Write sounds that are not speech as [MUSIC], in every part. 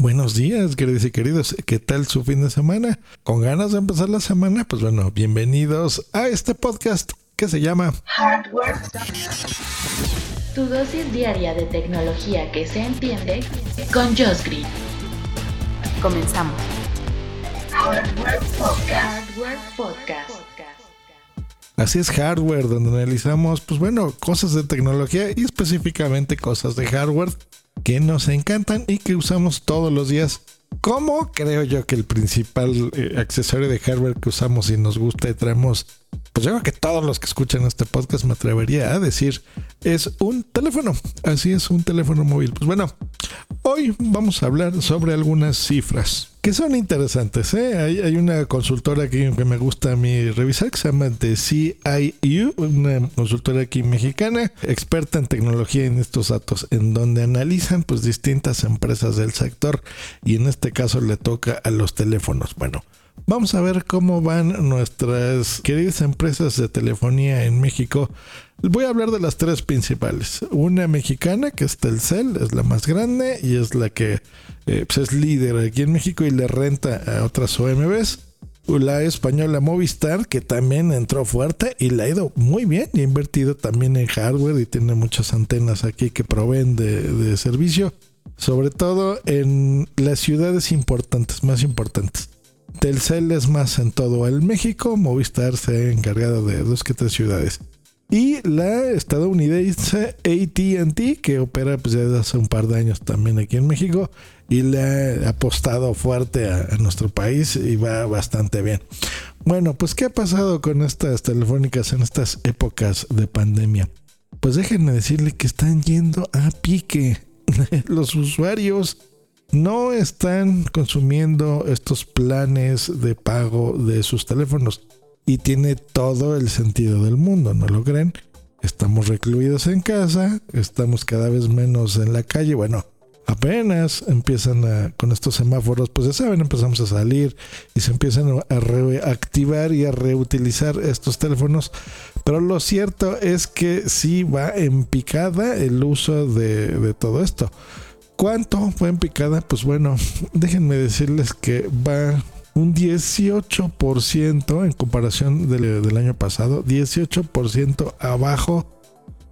Buenos días, queridos y queridos. ¿Qué tal su fin de semana? ¿Con ganas de empezar la semana? Pues bueno, bienvenidos a este podcast que se llama Hardware. Tu dosis diaria de tecnología que se entiende con Josh Green. Comenzamos. Hardware Podcast. Hardware Podcast. Así es hardware, donde analizamos, pues bueno, cosas de tecnología y específicamente cosas de hardware que nos encantan y que usamos todos los días. Como creo yo que el principal eh, accesorio de hardware que usamos y nos gusta y traemos, pues yo creo que todos los que escuchan este podcast me atrevería a decir, es un teléfono. Así es, un teléfono móvil. Pues bueno, hoy vamos a hablar sobre algunas cifras que son interesantes. ¿eh? Hay, una consultora aquí que me gusta a mí revisar que se llama The CIU, una consultora aquí mexicana, experta en tecnología en estos datos, en donde analizan pues distintas empresas del sector y en este caso le toca a los teléfonos. Bueno, vamos a ver cómo van nuestras queridas empresas de telefonía en México. Voy a hablar de las tres principales. Una mexicana, que es Telcel, es la más grande y es la que eh, pues es líder aquí en México y le renta a otras OMBs. La española Movistar, que también entró fuerte y le ha ido muy bien y ha invertido también en hardware y tiene muchas antenas aquí que proveen de, de servicio, sobre todo en las ciudades importantes, más importantes. Telcel es más en todo el México, Movistar se ha encargado de dos que tres ciudades. Y la estadounidense ATT, que opera pues, desde hace un par de años también aquí en México, y le ha apostado fuerte a, a, nuestro país y va bastante bien. Bueno, pues ¿qué ha pasado con estas telefónicas en estas épocas de pandemia? Pues déjenme decirle que están yendo a pique. [LAUGHS] Los usuarios no están consumiendo estos planes de pago de sus teléfonos y tiene todo el sentido del mundo, ¿no lo creen? Estamos recluidos en casa, estamos cada vez menos en la calle, bueno, apenas empiezan con estos semáforos, pues ya saben, empezamos a salir y se empiezan a reactivar y a reutilizar estos teléfonos. Pero lo cierto es que sí va en picada el uso de todo esto. ¿Cuánto fue en picada? Pues bueno, déjenme decirles que va un 18% en comparación del, año pasado, 18% abajo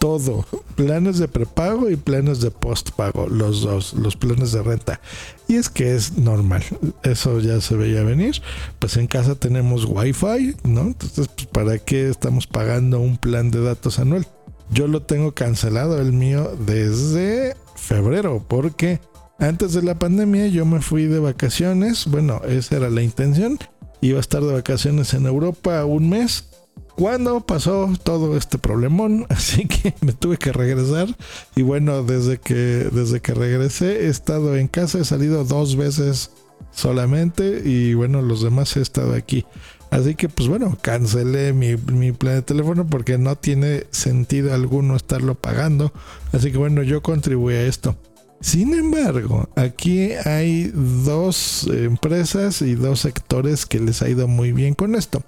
todo, planes de prepago y planes de postpago, los dos, los planes de renta. Y es que es normal, eso ya se veía venir, pues en casa tenemos wifi, ¿no? Entonces, pues, ¿para qué estamos pagando un plan de datos anual? Yo lo tengo cancelado el mío desde febrero porque antes de la pandemia yo me fui de vacaciones, bueno, esa era la intención, iba a estar de vacaciones en Europa un mes. Cuando pasó todo este problemón, [LAUGHS] así que me tuve que regresar y bueno, desde que desde que regresé he estado en casa, he salido dos veces solamente y bueno, los demás he estado aquí. Así que pues bueno, cancelé mi, plan de teléfono porque no tiene sentido alguno estarlo pagando. Así que bueno, yo contribuí a esto. Sin embargo, aquí hay dos empresas y dos sectores que les ha ido muy bien con esto.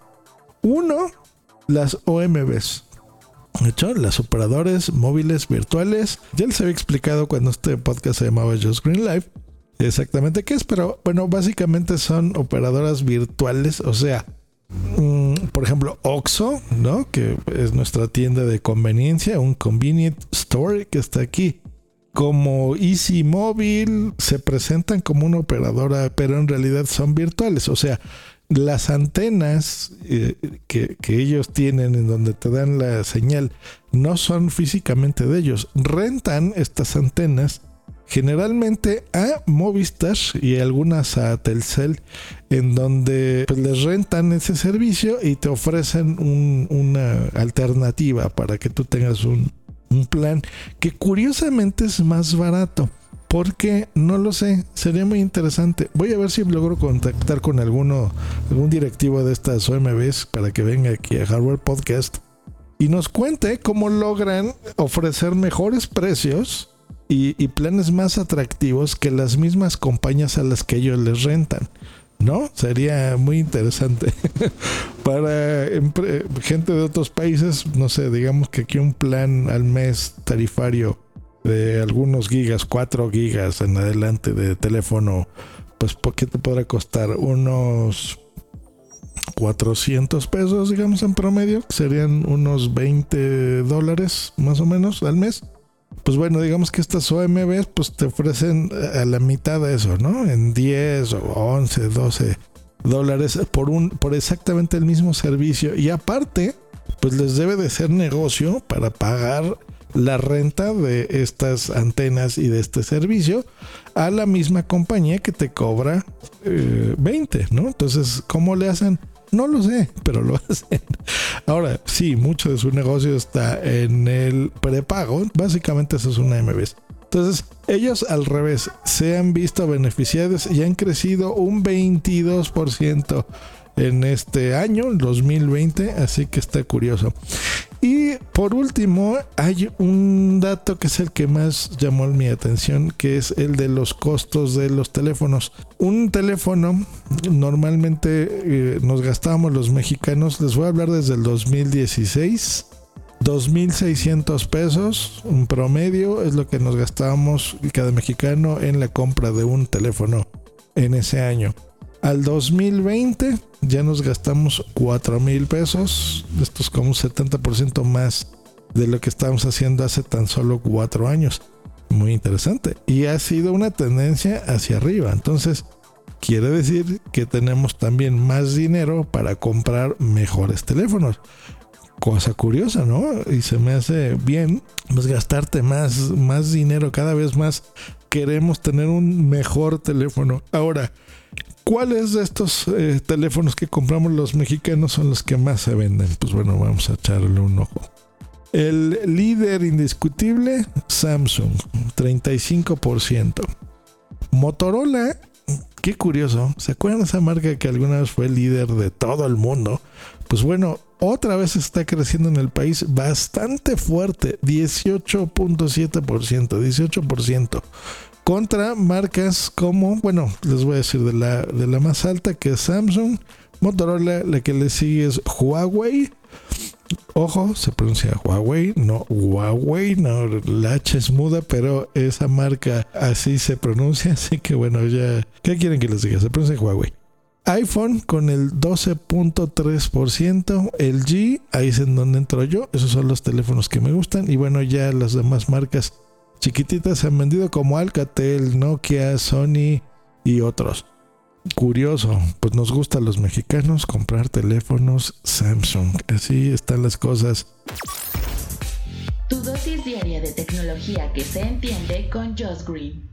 Uno, las OMBs. De hecho, las operadores móviles virtuales. Ya les había explicado cuando este podcast se llamaba Just Green Life exactamente qué es, pero bueno, básicamente son operadoras virtuales, o sea, por ejemplo, Oxo, ¿no? Que es nuestra tienda de conveniencia, un convenient store que está aquí como Easy Móvil se presentan como una operadora, pero en realidad son virtuales. O sea, las antenas eh, que, que, ellos tienen en donde te dan la señal no son físicamente de ellos. Rentan estas antenas generalmente a Movistar y algunas a Telcel, en donde pues, les rentan ese servicio y te ofrecen un, una alternativa para que tú tengas un, un plan que curiosamente es más barato. Porque no lo sé, sería muy interesante. Voy a ver si logro contactar con alguno, algún directivo de estas OMBs para que venga aquí a Hardware Podcast y nos cuente cómo logran ofrecer mejores precios y, planes más atractivos que las mismas compañías a las que ellos les rentan. ¿no? Sería muy interesante [LAUGHS] para gente de otros países, no sé, digamos que aquí un plan al mes tarifario de algunos gigas, 4 gigas en adelante de teléfono, pues ¿por qué te podrá costar? Unos 400 pesos, digamos, en promedio, serían unos 20 dólares más o menos al mes pues bueno, digamos que estas OMBs pues te ofrecen eh, a la mitad de eso, ¿no? En 10 o 11, 12 dólares por un por exactamente el mismo servicio y aparte pues les debe de ser negocio para pagar la renta de estas antenas y de este servicio a la misma compañía que te cobra 20, eh, ¿no? Entonces, ¿cómo le hacen? No lo sé, pero lo [LAUGHS] hacen. Ahora, sí, mucho de su negocio está en el prepago. Básicamente eso es una MBS. Entonces, ellos al revés se han visto beneficiados y han crecido un 22% en este año, 2020, así que está curioso. Por último, hay un dato que es el que más llamó mi atención, que es el de los costos de los teléfonos. Un teléfono, normalmente eh, nos gastábamos los mexicanos, les voy a hablar desde el 2016. 2.600 pesos, un promedio, es lo que nos gastábamos cada mexicano en la compra de un teléfono en ese año. Al 2020 ya nos gastamos 4 mil pesos. Esto es como un 70% más de lo que estábamos haciendo hace tan solo 4 años. Muy interesante. Y ha sido una tendencia hacia arriba. Entonces, quiere decir que tenemos también más dinero para comprar mejores teléfonos. Cosa curiosa, ¿no? Y se me hace bien pues gastarte más, más dinero cada vez más. Queremos tener un mejor teléfono. Ahora, ¿Cuáles de estos eh, teléfonos que compramos los mexicanos son los que más se venden? Pues bueno, vamos a echarle un ojo. El líder indiscutible, Samsung, 35%. Motorola, qué curioso, ¿se acuerdan de esa marca que alguna vez fue líder de todo el mundo? Pues bueno, otra vez está creciendo en el país bastante fuerte, 18.7%, 18% contra marcas como, bueno, les voy a decir de la, de la más alta que es Samsung, Motorola, la que le sigue es Huawei. Ojo, se pronuncia Huawei, no Huawei, no, la H es muda, pero esa marca así se pronuncia, [LAUGHS] así que bueno, ya, ¿qué quieren que les diga? Se pronuncia Huawei. iPhone con el 12.3%, el G, ahí es en donde entro yo, esos son los teléfonos que me gustan y bueno, ya las demás marcas chiquititas se han vendido como Alcatel, Nokia, Sony y otros. Curioso, pues nos gusta a los mexicanos comprar teléfonos Samsung. Así están las cosas. Tu dosis diaria de tecnología que se entiende con Josh Green.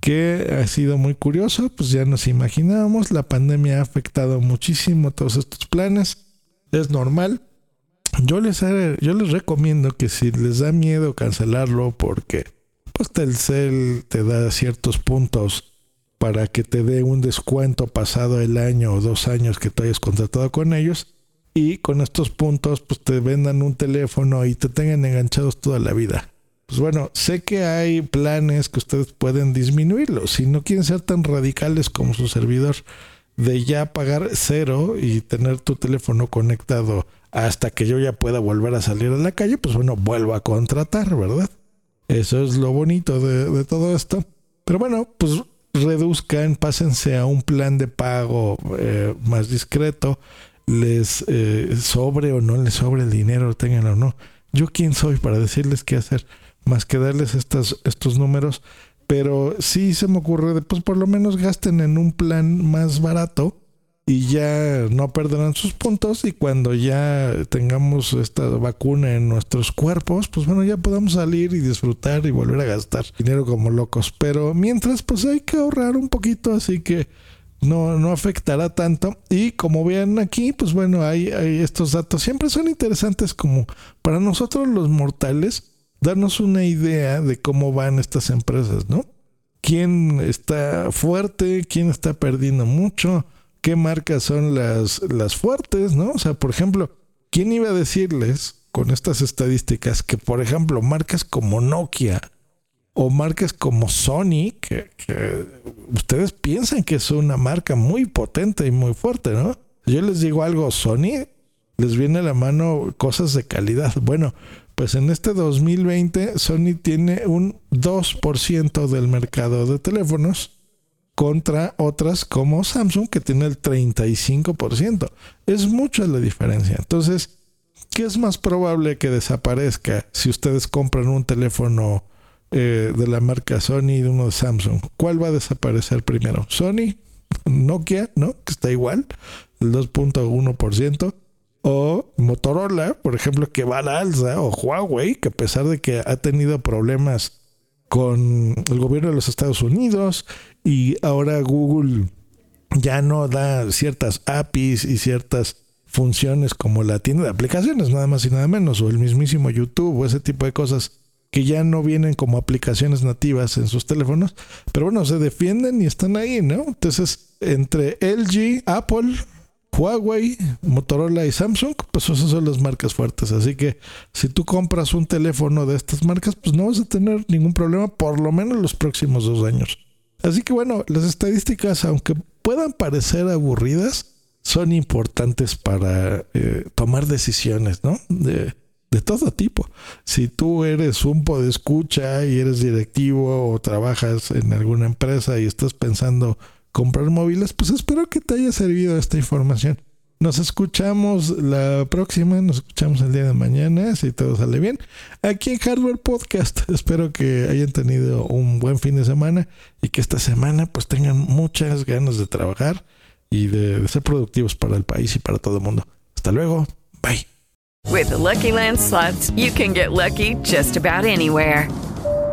Que ha sido muy curioso, pues ya nos imaginábamos, la pandemia ha afectado muchísimo todos estos planes. Es normal, yo les, yo les recomiendo que si les da miedo cancelarlo porque pues Telcel te da ciertos puntos para que te dé un descuento pasado el año o dos años que tú hayas contratado con ellos y con estos puntos pues te vendan un teléfono y te tengan enganchados toda la vida. Pues bueno, sé que hay planes que ustedes pueden disminuirlo. Si no quieren ser tan radicales como su servidor de ya pagar cero y tener tu teléfono conectado hasta que yo ya pueda volver a salir a la calle, pues bueno, vuelvo a contratar, ¿verdad? Eso es lo bonito de, todo esto. Pero bueno, pues reduzcan, pásense a un plan de pago eh, más discreto, les eh, sobre o no les sobre el dinero, tengan o no. Yo quién soy para decirles qué hacer, más que darles estos números, pero sí se me ocurre, pues por lo menos gasten en un plan más barato y ya no perderán sus puntos y cuando ya tengamos esta vacuna en nuestros cuerpos, pues bueno, ya podamos salir y disfrutar y volver a gastar dinero como locos. Pero mientras, pues hay que ahorrar un poquito, así que no, no afectará tanto. Y como ven aquí, pues bueno, hay, hay estos datos. Siempre son interesantes como para nosotros los mortales darnos una idea de cómo van estas empresas, ¿no? ¿Quién está fuerte? ¿Quién está perdiendo mucho? ¿Qué marcas son las, las fuertes, no? O sea, por ejemplo, ¿quién iba a decirles con estas estadísticas que, por ejemplo, marcas como Nokia o marcas como Sony, que, ustedes piensan que es una marca muy potente y muy fuerte, ¿no? Yo les digo algo, Sony les viene a la mano cosas de calidad. Bueno, pues en este 2020 Sony tiene un 2% del mercado de teléfonos contra otras como Samsung que tiene el 35%. Es mucha la diferencia. Entonces, ¿qué es más probable que desaparezca si ustedes compran un teléfono eh, de la marca Sony y uno de Samsung? ¿Cuál va a desaparecer primero? ¿Sony? [LAUGHS] ¿Nokia? ¿No? Que está igual, el 2.1%. O Motorola, por ejemplo, que va a la alza. O Huawei, que a pesar de que ha tenido problemas con el gobierno de los Estados Unidos y ahora Google ya no da ciertas APIs y ciertas funciones como la tienda de aplicaciones, nada más y nada menos, o el mismísimo YouTube o ese tipo de cosas que ya no vienen como aplicaciones nativas en sus teléfonos, pero bueno, se defienden y están ahí, ¿no? Entonces, entre LG, Apple, Huawei, Motorola y Samsung, pues esas son las marcas fuertes. Así que si tú compras un teléfono de estas marcas, pues no vas a tener ningún problema por lo menos los próximos dos años. Así que bueno, las estadísticas, aunque puedan parecer aburridas, son importantes para eh, tomar decisiones, ¿no? De, todo tipo. Si tú eres un podescucha y eres directivo o trabajas en alguna empresa y estás pensando comprar móviles, pues espero que te haya servido esta información. Nos escuchamos la próxima, nos escuchamos el día de mañana, si todo sale bien, aquí en Hardware Podcast. [LAUGHS] Espero que hayan tenido un buen fin de semana y que esta semana pues tengan muchas ganas de trabajar y de, ser productivos para el país y para todo el mundo. Hasta luego, bye. With Lucky Land slots, you can get lucky just about anywhere.